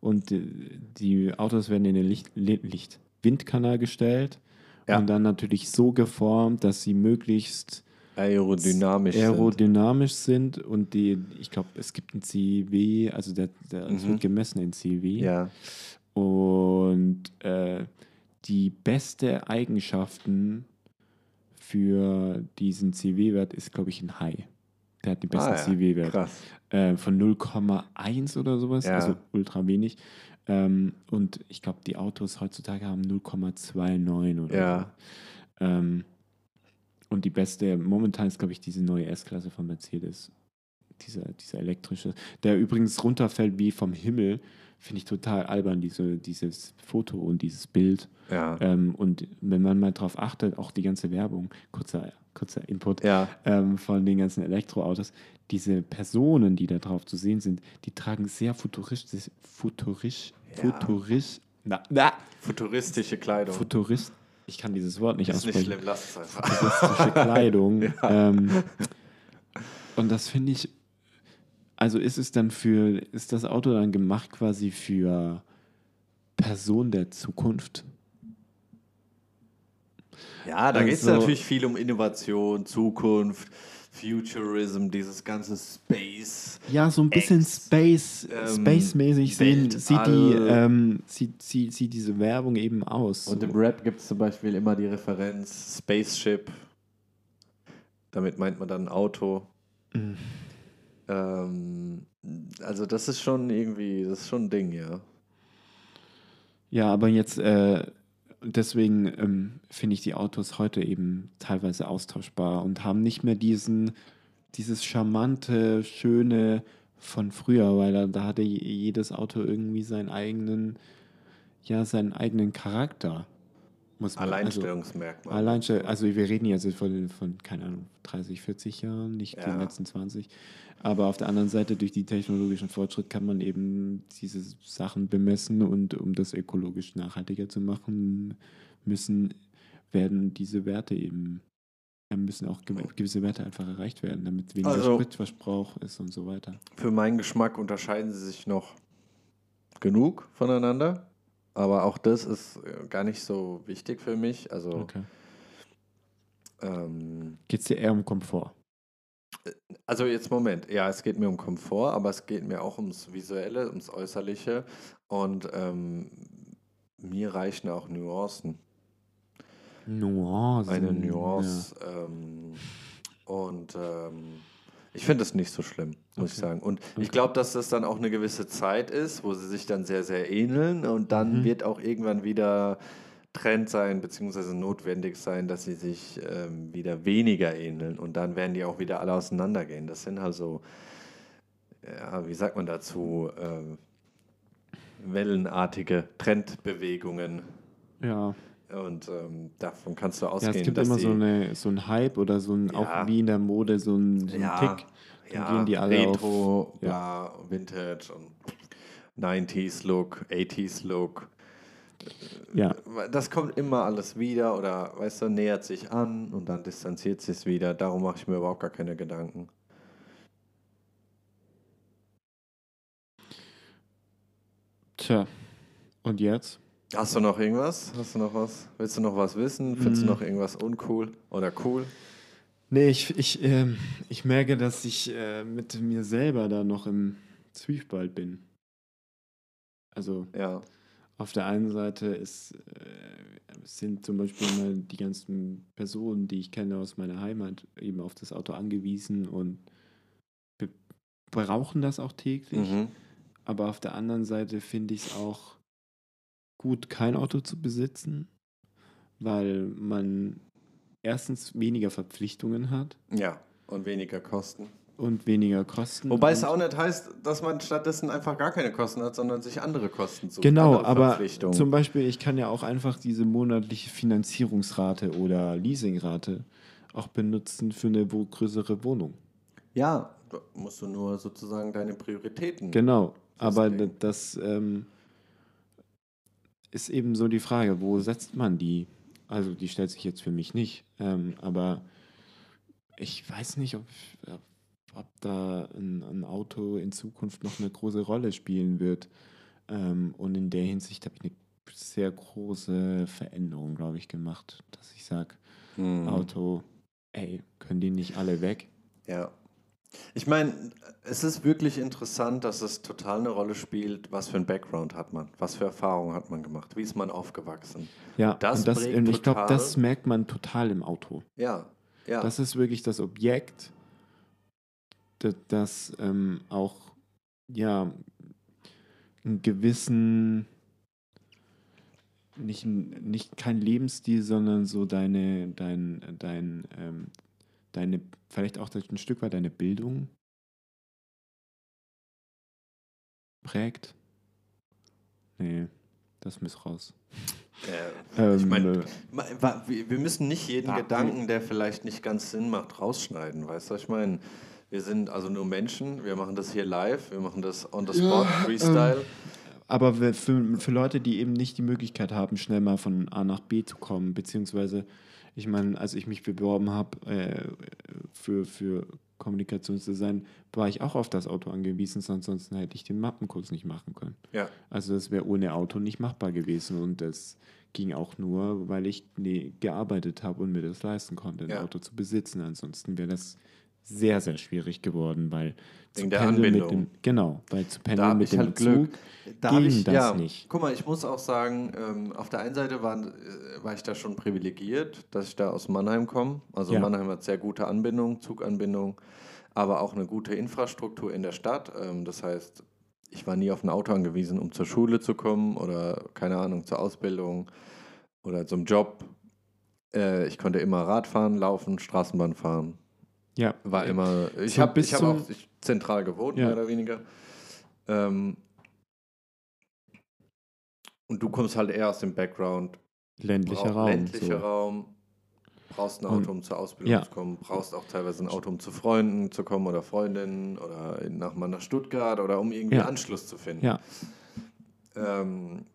Speaker 2: Und die, Autos werden in den Licht, Li- Licht Windkanal gestellt
Speaker 1: Ja.
Speaker 2: und dann natürlich so geformt, dass sie möglichst
Speaker 1: Aerodynamisch. sind.
Speaker 2: aerodynamisch sind und die, ich glaube, es gibt ein CW, also der, der es
Speaker 1: Mhm.
Speaker 2: wird gemessen in CW.
Speaker 1: Ja.
Speaker 2: Und äh, die beste Eigenschaften für diesen CW-Wert ist, glaube ich, ein High. Der hat den besten
Speaker 1: Ah, ja.
Speaker 2: CW-Wert äh, von 0,1 oder sowas,
Speaker 1: Ja.
Speaker 2: also ultra wenig. Ähm, und ich glaube, die Autos heutzutage haben 0,29 oder
Speaker 1: Ja.
Speaker 2: so. Ähm, und die beste, momentan ist, glaube ich, diese neue S-Klasse von Mercedes. Dieser, dieser elektrische, der übrigens runterfällt wie vom Himmel, finde ich total albern, diese, dieses Foto und dieses Bild.
Speaker 1: Ja.
Speaker 2: Ähm, und wenn man mal drauf achtet, auch die ganze Werbung, kurzer, kurzer Input,
Speaker 1: Ja.
Speaker 2: ähm, von den ganzen Elektroautos, diese Personen, die da drauf zu sehen sind, die tragen sehr futuristisch, futurisch,
Speaker 1: Ja.
Speaker 2: futurisch, na, na,
Speaker 1: Futuristische Kleidung.
Speaker 2: futurist, ich kann dieses Wort nicht
Speaker 1: ist nicht
Speaker 2: aussprechen,
Speaker 1: schlimm, lass es einfach.
Speaker 2: futuristische Kleidung. ähm, und das finde ich, also ist es dann für, ist das Auto dann gemacht quasi für Personen der Zukunft?
Speaker 1: Ja, da geht es
Speaker 2: Also-
Speaker 1: natürlich viel um Innovation, Zukunft, Futurism, dieses ganze Space.
Speaker 2: Ja, so ein bisschen
Speaker 1: Ex-
Speaker 2: Space,
Speaker 1: ähm,
Speaker 2: Space-mäßig sehen, sieht, die, ähm, sieht, sieht, sieht diese Werbung eben aus.
Speaker 1: Und
Speaker 2: so.
Speaker 1: im Rap gibt es zum Beispiel immer die Referenz Spaceship. Damit meint man dann ein Auto.
Speaker 2: Mhm.
Speaker 1: Ähm, also das ist schon irgendwie, das ist schon ein Ding, ja.
Speaker 2: Ja, aber jetzt, äh, deswegen ähm, finde ich die Autos heute eben teilweise austauschbar und haben nicht mehr diesen, dieses charmante, schöne von früher, weil da, da hatte je- jedes Auto irgendwie seinen eigenen, ja, seinen eigenen Charakter. Muss man, also,
Speaker 1: Alleinstellungsmerkmal.
Speaker 2: Alleinstell also wir reden jetzt von, von, keine Ahnung, 30, 40 Jahren, nicht
Speaker 1: Ja.
Speaker 2: den letzten 20. Aber auf der anderen Seite, durch die technologischen Fortschritt kann man eben diese Sachen bemessen und um das ökologisch nachhaltiger zu machen, müssen, werden diese Werte eben, müssen auch ge- gewisse Werte einfach erreicht werden, damit weniger
Speaker 1: Also-
Speaker 2: Spritverbrauch ist und so weiter.
Speaker 1: Für meinen Geschmack unterscheiden sie sich noch genug voneinander. Aber auch das ist äh, gar nicht so wichtig für mich. Also,
Speaker 2: Okay.
Speaker 1: ähm,
Speaker 2: Geht es dir eher um Komfort?
Speaker 1: also jetzt Moment. Ja, es geht mir um Komfort, aber es geht mir auch ums Visuelle, ums Äußerliche. Und ähm, mir reichen auch Nuancen.
Speaker 2: Nuancen.
Speaker 1: Eine Nuance. Ähm, und ähm, ich finde es nicht so schlimm, muss ich
Speaker 2: Okay.
Speaker 1: sagen. Und
Speaker 2: Okay.
Speaker 1: ich glaube, dass das dann auch eine gewisse Zeit ist, wo sie sich dann sehr, sehr ähneln. Und dann
Speaker 2: Mhm.
Speaker 1: wird auch irgendwann wieder Trend sein, beziehungsweise notwendig sein, dass sie sich ähm, wieder weniger ähneln. Und dann werden die auch wieder alle auseinandergehen. Das sind halt so, ja, wie sagt man dazu, ähm, wellenartige Trendbewegungen.
Speaker 2: Ja.
Speaker 1: Und ähm, davon kannst du
Speaker 2: Ja,
Speaker 1: ausgehen,
Speaker 2: es gibt immer so, eine, so ein Hype oder so ein,
Speaker 1: Ja.
Speaker 2: auch wie in der Mode, so ein, so ein
Speaker 1: ja,
Speaker 2: Tick.
Speaker 1: Ja,
Speaker 2: gehen die alle
Speaker 1: Retro,
Speaker 2: auf. Ja.
Speaker 1: ja, Vintage und 90s Look, 80s Look.
Speaker 2: Ja,
Speaker 1: Das kommt immer alles wieder oder, weißt du, nähert sich an und dann distanziert sich es wieder. Darum mache ich mir überhaupt gar keine Gedanken.
Speaker 2: tja. Und jetzt?
Speaker 1: Hast du noch irgendwas? Hast du noch was? Willst du noch was wissen? Findest
Speaker 2: Mm.
Speaker 1: du noch irgendwas uncool oder cool?
Speaker 2: Nee, ich, ich, ähm, ich merke, dass ich äh, mit mir selber da noch im Zwiespalt bin. Also
Speaker 1: Ja.
Speaker 2: auf der einen Seite ist, äh, sind zum Beispiel mal die ganzen Personen, die ich kenne aus meiner Heimat, eben auf das Auto angewiesen und be brauchen das auch täglich.
Speaker 1: Mhm.
Speaker 2: Aber auf der anderen Seite finde ich es auch gut, kein Auto zu besitzen, weil man erstens weniger Verpflichtungen hat
Speaker 1: Ja. Und weniger Kosten.
Speaker 2: und weniger Kosten.
Speaker 1: Wobei es auch nicht heißt, dass man stattdessen einfach gar keine Kosten hat, sondern sich andere Kosten sucht.
Speaker 2: Genau, aber zum Beispiel, ich kann ja auch einfach diese monatliche Finanzierungsrate oder Leasingrate auch benutzen für eine größere Wohnung.
Speaker 1: Ja, da musst du nur sozusagen deine Prioritäten.
Speaker 2: Genau, aber das ähm, ist eben so die Frage, wo setzt man die? Also die stellt sich jetzt für mich nicht, ähm, aber ich weiß nicht, ob, ob, da ein, ein Auto in Zukunft noch eine große Rolle spielen wird. Ähm, und in der Hinsicht habe ich eine sehr große Veränderung, glaube ich, gemacht, dass ich sage,
Speaker 1: Hm.
Speaker 2: Auto, ey, können die nicht alle weg?
Speaker 1: Ja. Ich meine, es ist wirklich interessant, dass es total eine Rolle spielt, was für ein Background hat man, was für Erfahrungen hat man gemacht, wie ist man aufgewachsen.
Speaker 2: Ja,
Speaker 1: Das
Speaker 2: und, das, und ich glaube, das merkt man total im Auto.
Speaker 1: Ja, ja.
Speaker 2: Das ist wirklich das Objekt, das, das ähm, auch ja einen gewissen nicht, nicht kein Lebensstil, sondern so deine, dein, dein, ähm, deine, vielleicht auch ein Stück weit deine Bildung prägt. Nee, das muss raus.
Speaker 1: äh, ich
Speaker 2: Ähm,
Speaker 1: meine,
Speaker 2: äh,
Speaker 1: Wir wir müssen nicht jeden
Speaker 2: Ja,
Speaker 1: Gedanken, der vielleicht nicht ganz Sinn macht, rausschneiden, weißt du? Ich meine, wir sind also nur Menschen, wir machen das hier live, wir machen das on the spot, Freestyle.
Speaker 2: Aber we- für, für Leute, die eben nicht die Möglichkeit haben, schnell mal von A nach B zu kommen, beziehungsweise, ich meine, als ich mich beworben habe äh, für, für Kommunikationsdesign, war ich auch auf das Auto angewiesen, sonst ansonsten hätte ich den Mappenkurs nicht machen können.
Speaker 1: Ja,
Speaker 2: Also das wäre ohne Auto nicht machbar gewesen und das ging auch nur, weil ich nee, gearbeitet habe und mir das leisten konnte, ein
Speaker 1: Ja.
Speaker 2: Auto zu besitzen. Ansonsten wäre das sehr, sehr schwierig geworden, weil
Speaker 1: Wegen der
Speaker 2: pendeln mit dem, genau, weil zu
Speaker 1: da
Speaker 2: pendeln
Speaker 1: habe
Speaker 2: mit dem
Speaker 1: halt
Speaker 2: Zug
Speaker 1: Glück. Da
Speaker 2: ging
Speaker 1: ich,
Speaker 2: das
Speaker 1: ja,
Speaker 2: nicht.
Speaker 1: Guck mal, ich muss auch sagen, ähm, auf der einen Seite waren, äh, war ich da schon privilegiert, dass ich da aus Mannheim komme. Also
Speaker 2: Ja.
Speaker 1: Mannheim hat sehr gute Anbindung, Zuganbindung, aber auch eine gute Infrastruktur in der Stadt. Ähm, das heißt, ich war nie auf ein Auto angewiesen, um zur Schule zu kommen oder keine Ahnung, zur Ausbildung oder zum Job. Äh, ich konnte immer Rad fahren, laufen, Straßenbahn fahren.
Speaker 2: Ja,
Speaker 1: War immer, ich
Speaker 2: So
Speaker 1: habe hab auch zentral gewohnt,
Speaker 2: Ja.
Speaker 1: mehr oder weniger. Ähm, und du kommst halt eher aus dem Background,
Speaker 2: ländlicher Raum.
Speaker 1: ländlicher
Speaker 2: so.
Speaker 1: Raum. Brauchst ein Auto,
Speaker 2: Und-
Speaker 1: um zur Ausbildung
Speaker 2: ja.
Speaker 1: zu kommen. Brauchst auch teilweise ein Auto, um zu Freunden zu kommen oder Freundinnen oder nach mal nach Stuttgart oder um irgendwie
Speaker 2: Ja.
Speaker 1: Anschluss zu finden.
Speaker 2: Ja,
Speaker 1: Ähm,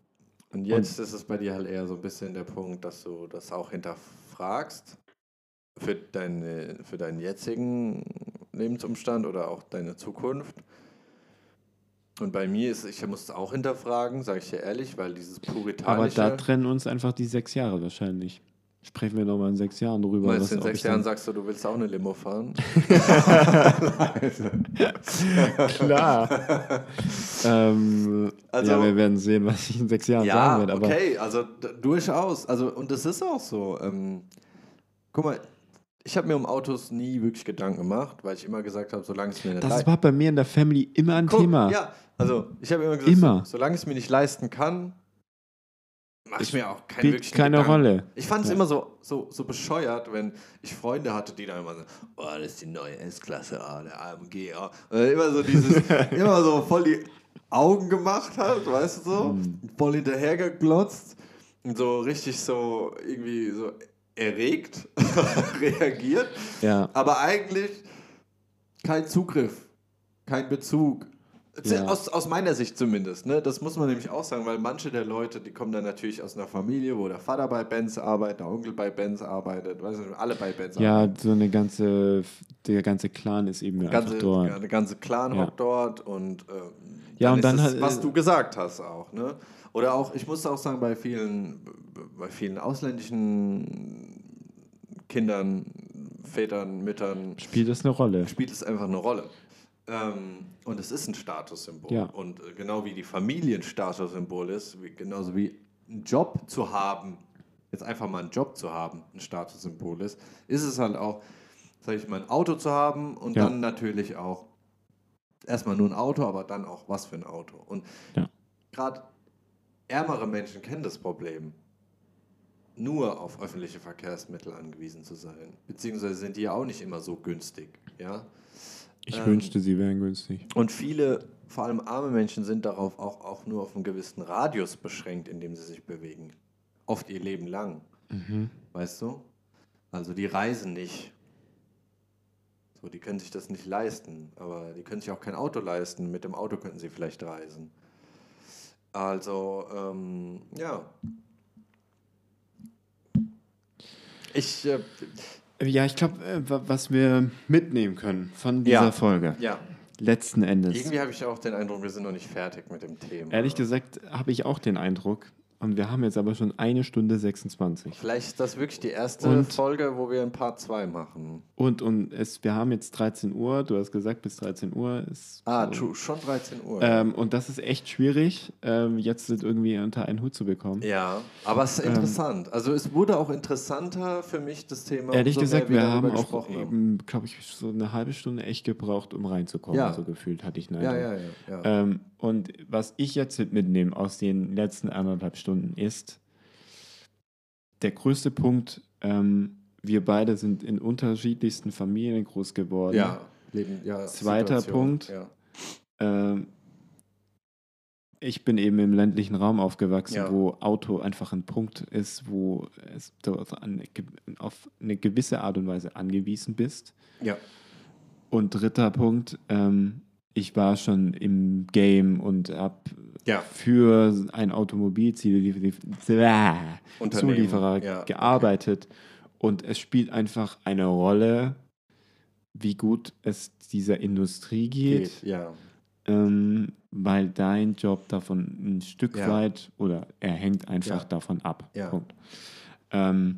Speaker 1: und jetzt ist es bei dir halt eher so ein bisschen der Punkt, dass du das auch hinterfragst für, deine, für deinen jetzigen Lebensumstand oder auch deine Zukunft. Und bei mir ist, ich muss es auch hinterfragen, sage ich dir ehrlich, weil dieses
Speaker 2: aber
Speaker 1: puritanische...
Speaker 2: da trennen uns einfach die sechs Jahre wahrscheinlich. Sprechen wir nochmal in sechs Jahren drüber.
Speaker 1: Meinst du, in sechs Jahren sagst du, du willst auch eine Limo fahren?
Speaker 2: Klar. ähm,
Speaker 1: Also-
Speaker 2: ja, wir werden sehen, was ich in sechs Jahren
Speaker 1: ja,
Speaker 2: sagen werde. Aber
Speaker 1: okay, also durchaus. Also, und das ist auch so. Ähm, guck mal, ich habe mir um Autos nie wirklich Gedanken gemacht, weil ich immer gesagt habe, solange es mir nicht
Speaker 2: das war bei mir in der Family immer ein
Speaker 1: Guck,
Speaker 2: Thema.
Speaker 1: Ja, also ich habe immer gesagt,
Speaker 2: Immer.
Speaker 1: So, solange ich es mir nicht leisten kann, mache ich mir auch keinen wirklichen
Speaker 2: keine
Speaker 1: Gedanken.
Speaker 2: Rolle.
Speaker 1: Ich fand es
Speaker 2: Ja.
Speaker 1: immer so, so, so bescheuert, wenn ich Freunde hatte, die dann immer so, oh, das ist die neue S-Klasse, ah, der AMG, ah. Und dann immer so dieses, immer so voll die Augen gemacht hat, weißt du so,
Speaker 2: Mhm.
Speaker 1: voll hinterher geglotzt und so richtig so irgendwie so erregt reagiert,
Speaker 2: Ja.
Speaker 1: aber eigentlich kein Zugriff, kein Bezug.
Speaker 2: Ja.
Speaker 1: Aus, aus meiner Sicht zumindest. Ne? Das muss man nämlich auch sagen, weil manche der Leute, die kommen dann natürlich aus einer Familie, wo der Vater bei Benz arbeitet, der Onkel bei Benz arbeitet, weißt du, alle bei Benz
Speaker 2: Ja,
Speaker 1: arbeiten.
Speaker 2: so eine ganze, der ganze Clan ist eben
Speaker 1: Der
Speaker 2: einfach
Speaker 1: ganze,
Speaker 2: dort.
Speaker 1: der ganze Clan
Speaker 2: Ja.
Speaker 1: hockt dort und ähm,
Speaker 2: Ja, und
Speaker 1: ist
Speaker 2: dann
Speaker 1: es,
Speaker 2: halt,
Speaker 1: was
Speaker 2: äh,
Speaker 1: du gesagt hast auch. Ne? Oder auch, ich muss auch sagen, bei vielen, bei vielen ausländischen Kindern, Vätern, Müttern,
Speaker 2: Spielt das eine Rolle?
Speaker 1: spielt es einfach eine Rolle. Ähm, und es ist ein Statussymbol.
Speaker 2: Ja.
Speaker 1: Und äh, genau wie die Familie ein Statussymbol ist, wie, genauso wie einen Job zu haben, jetzt einfach mal einen Job zu haben, ein Statussymbol ist, ist es halt auch, sag ich mal, ein Auto zu haben und
Speaker 2: Ja.
Speaker 1: dann natürlich auch erstmal nur ein Auto, aber dann auch was für ein Auto. Und
Speaker 2: Ja.
Speaker 1: gerade ärmere Menschen kennen das Problem nur auf öffentliche Verkehrsmittel angewiesen zu sein. Beziehungsweise sind die ja auch nicht immer so günstig. Ja?
Speaker 2: Ich
Speaker 1: Ähm,
Speaker 2: wünschte, sie wären günstig.
Speaker 1: Und viele, vor allem arme Menschen, sind darauf auch, auch nur auf einen gewissen Radius beschränkt, in dem sie sich bewegen. Oft ihr Leben lang.
Speaker 2: Mhm.
Speaker 1: Weißt du? Also die reisen nicht. So, die können sich das nicht leisten, aber die können sich auch kein Auto leisten. Mit dem Auto könnten sie vielleicht reisen. Also, ähm, ja. Ich, äh,
Speaker 2: Ja, ich glaube, was wir mitnehmen können von dieser
Speaker 1: Ja.
Speaker 2: Folge,
Speaker 1: ja,
Speaker 2: letzten Endes.
Speaker 1: irgendwie habe ich auch den Eindruck, wir sind noch nicht fertig mit dem Thema.
Speaker 2: Ehrlich gesagt habe ich auch den Eindruck, und wir haben jetzt aber schon eine Stunde 26.
Speaker 1: Vielleicht ist das wirklich die erste
Speaker 2: Und-
Speaker 1: Folge, wo wir ein Part 2 machen.
Speaker 2: Und, und es, wir haben jetzt 13 Uhr, du hast gesagt, bis 13 Uhr ist.
Speaker 1: Ah,
Speaker 2: so.
Speaker 1: true, schon 13 Uhr.
Speaker 2: Ähm, und das ist echt schwierig, ähm, jetzt das irgendwie unter einen Hut zu bekommen.
Speaker 1: Ja, aber es ist
Speaker 2: Ähm,
Speaker 1: interessant. Also es wurde auch interessanter für mich, das Thema.
Speaker 2: Ehrlich
Speaker 1: umso
Speaker 2: gesagt, wir haben auch glaube ich, so eine halbe Stunde echt gebraucht, um reinzukommen.
Speaker 1: Ja.
Speaker 2: So gefühlt hatte ich einen
Speaker 1: Ja, ja, ja. ja.
Speaker 2: Und was ich jetzt mitnehme aus den letzten anderthalb Stunden ist, der größte Punkt, ähm, wir beide sind in unterschiedlichsten Familien groß geworden.
Speaker 1: ja, Leben, ja.
Speaker 2: Zweiter
Speaker 1: Situation,
Speaker 2: Punkt.
Speaker 1: Ja.
Speaker 2: Ähm, ich bin eben im ländlichen Raum aufgewachsen,
Speaker 1: Ja.
Speaker 2: wo Auto einfach ein Punkt ist, wo es auf eine gewisse Art und Weise angewiesen bist.
Speaker 1: ja.
Speaker 2: Und dritter Punkt, ähm, ich war schon im Game und habe
Speaker 1: Ja.
Speaker 2: für ein Automobilzulieferer
Speaker 1: ja,
Speaker 2: gearbeitet. Und es spielt einfach eine Rolle, wie gut es dieser Industrie geht,
Speaker 1: Geht, ja.
Speaker 2: ähm, weil dein Job davon ein Stück weit oder er hängt einfach davon ab. Ähm,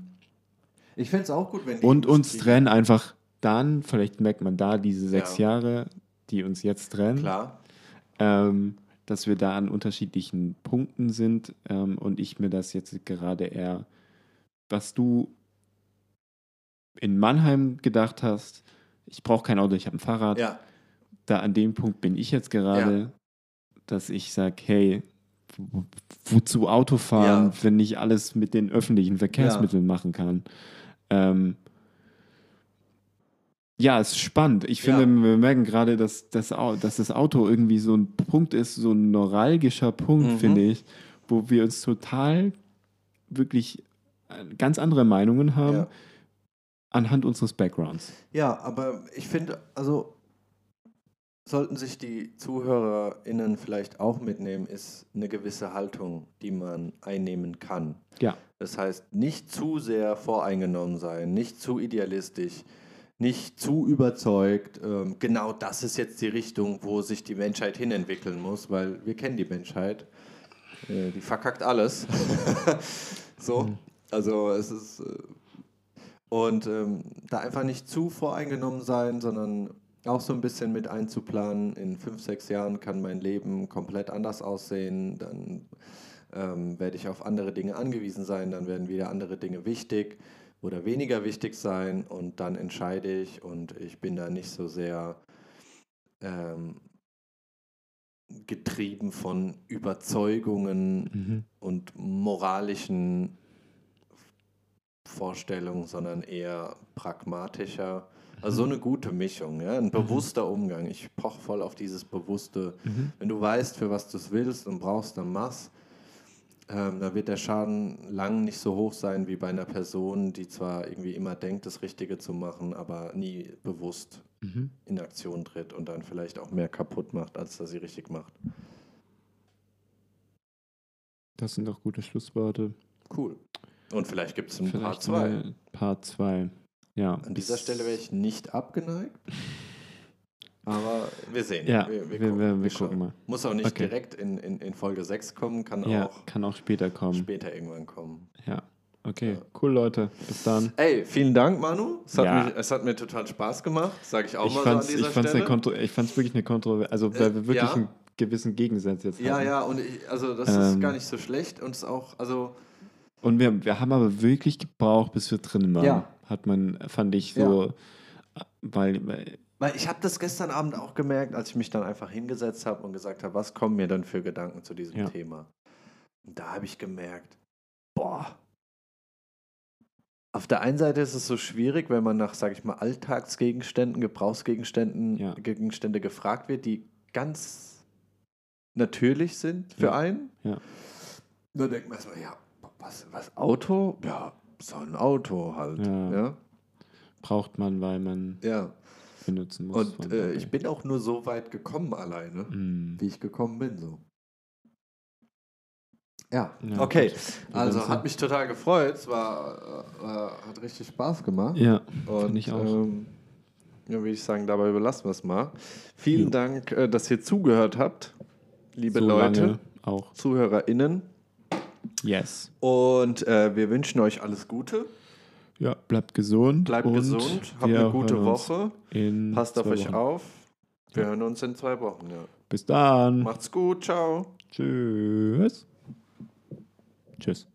Speaker 1: Ich fände es auch gut, wenn
Speaker 2: und uns
Speaker 1: Industrie-
Speaker 2: trennen einfach dann, vielleicht merkt man da diese sechs
Speaker 1: Ja.
Speaker 2: Jahre, die uns jetzt trennen,
Speaker 1: Klar.
Speaker 2: ähm, dass wir da an unterschiedlichen Punkten sind ähm, und ich mir das jetzt gerade eher, was du in Mannheim gedacht hast, ich brauche kein Auto, ich habe ein Fahrrad,
Speaker 1: Ja.
Speaker 2: da an dem Punkt bin ich jetzt gerade, dass ich sage, hey, wo- wozu Autofahren,
Speaker 1: Ja.
Speaker 2: wenn ich alles mit den öffentlichen Verkehrsmitteln machen kann? Ähm, ja, es ist spannend. Ich finde,
Speaker 1: Ja.
Speaker 2: wir merken gerade, dass das, Au- dass das Auto irgendwie so ein Punkt ist, so ein neuralgischer Punkt,
Speaker 1: Mhm.
Speaker 2: finde ich, wo wir uns total wirklich äh, ganz andere Meinungen haben
Speaker 1: Ja.
Speaker 2: anhand unseres Backgrounds.
Speaker 1: Ja, aber ich finde, also sollten sich die ZuhörerInnen vielleicht auch mitnehmen, ist eine gewisse Haltung, die man einnehmen kann.
Speaker 2: Ja.
Speaker 1: Das heißt, nicht zu sehr voreingenommen sein, nicht zu idealistisch, nicht zu überzeugt. Ähm, genau das ist jetzt die Richtung, wo sich die Menschheit hinentwickeln muss, weil wir kennen die Menschheit. Äh, die verkackt alles. so, also es ist. Äh, und ähm, da einfach nicht zu voreingenommen sein, sondern auch so ein bisschen mit einzuplanen. In fünf, sechs Jahren kann mein Leben komplett anders aussehen. Dann ähm, werde ich auf andere Dinge angewiesen sein. Dann werden wieder andere Dinge wichtig oder weniger wichtig sein. Und dann entscheide ich. Und ich bin da nicht so sehr ähm, getrieben von Überzeugungen
Speaker 2: Mhm.
Speaker 1: und moralischen Vorstellungen, sondern eher pragmatischer. Also so eine gute Mischung, ja? ein bewusster Umgang. Ich poche voll auf dieses bewusste,
Speaker 2: Mhm.
Speaker 1: wenn du weißt, für was du es willst und brauchst, dann mach's. Ähm, da wird der Schaden lang nicht so hoch sein wie bei einer Person, die zwar irgendwie immer denkt, das Richtige zu machen, aber nie bewusst
Speaker 2: Mhm.
Speaker 1: in Aktion tritt und dann vielleicht auch mehr kaputt macht, als dass sie richtig macht.
Speaker 2: Das sind doch gute Schlussworte.
Speaker 1: Cool. Und vielleicht gibt es ein Part
Speaker 2: Vielleicht
Speaker 1: 2.
Speaker 2: mal Part 2. Ja.
Speaker 1: An dieser Stelle wäre ich nicht abgeneigt. Aber wir sehen.
Speaker 2: Ja,
Speaker 1: wir,
Speaker 2: wir,
Speaker 1: gucken,
Speaker 2: wir, wir gucken mal.
Speaker 1: Muss auch nicht
Speaker 2: Okay.
Speaker 1: direkt in, in, in Folge 6 kommen, kann
Speaker 2: Ja,
Speaker 1: auch
Speaker 2: kann auch später kommen.
Speaker 1: später irgendwann kommen.
Speaker 2: Ja. Okay,
Speaker 1: Ja.
Speaker 2: cool, Leute. Bis dann.
Speaker 1: Ey, vielen Dank, Manu. Es hat,
Speaker 2: Ja.
Speaker 1: mich, es hat mir total Spaß gemacht, sage ich auch
Speaker 2: Ich
Speaker 1: mal so an
Speaker 2: ich,
Speaker 1: dieser
Speaker 2: fand's eine
Speaker 1: Stelle.
Speaker 2: Kontro ich fand's wirklich eine Kontroverse, also weil
Speaker 1: Äh,
Speaker 2: wir wirklich
Speaker 1: ja.
Speaker 2: einen gewissen Gegensatz jetzt
Speaker 1: ja,
Speaker 2: haben.
Speaker 1: ja, und ich, also das ist
Speaker 2: Ähm.
Speaker 1: gar nicht so schlecht und es ist auch, also
Speaker 2: Und wir, wir haben aber wirklich gebraucht, bis wir drin waren.
Speaker 1: Ja.
Speaker 2: Hat man, fand ich so, weil, weil
Speaker 1: Weil ich habe das gestern Abend auch gemerkt, als ich mich dann einfach hingesetzt habe und gesagt habe, was kommen mir dann für Gedanken zu diesem
Speaker 2: Ja.
Speaker 1: Thema? Und da habe ich gemerkt, boah. Auf der einen Seite ist es so schwierig, wenn man nach, sage ich mal, Alltagsgegenständen, Gebrauchsgegenständen,
Speaker 2: Ja.
Speaker 1: Gegenstände gefragt wird, die ganz natürlich sind für
Speaker 2: Ja.
Speaker 1: einen.
Speaker 2: Ja.
Speaker 1: Dann denkt man erstmal, ja, was, was, Auto? Ja, so ein Auto halt.
Speaker 2: Ja.
Speaker 1: ja.
Speaker 2: braucht man, weil man
Speaker 1: ja.
Speaker 2: Benutzen muss.
Speaker 1: Und äh, ich bin auch nur so weit gekommen alleine,
Speaker 2: Mm.
Speaker 1: wie ich gekommen bin. So. Ja,
Speaker 2: Ja,
Speaker 1: okay. Also hat mich total gefreut. Es war, äh, äh, hat richtig Spaß gemacht.
Speaker 2: Ja,
Speaker 1: Und
Speaker 2: finde ich auch.
Speaker 1: Ähm, ja, würde ich sagen, dabei belassen wir es mal. Vielen
Speaker 2: Jo.
Speaker 1: Dank, äh, dass ihr zugehört habt, liebe
Speaker 2: so
Speaker 1: Leute,
Speaker 2: auch.
Speaker 1: ZuhörerInnen.
Speaker 2: Yes.
Speaker 1: Und äh, wir wünschen euch alles Gute.
Speaker 2: Ja, bleibt gesund.
Speaker 1: Bleibt
Speaker 2: und
Speaker 1: gesund. Habt eine gute Woche.
Speaker 2: In
Speaker 1: Passt auf euch
Speaker 2: Wochen.
Speaker 1: auf. Wir
Speaker 2: Ja.
Speaker 1: hören uns in zwei Wochen. Ja.
Speaker 2: Bis dann.
Speaker 1: Macht's gut. Ciao.
Speaker 2: Tschüss. Tschüss.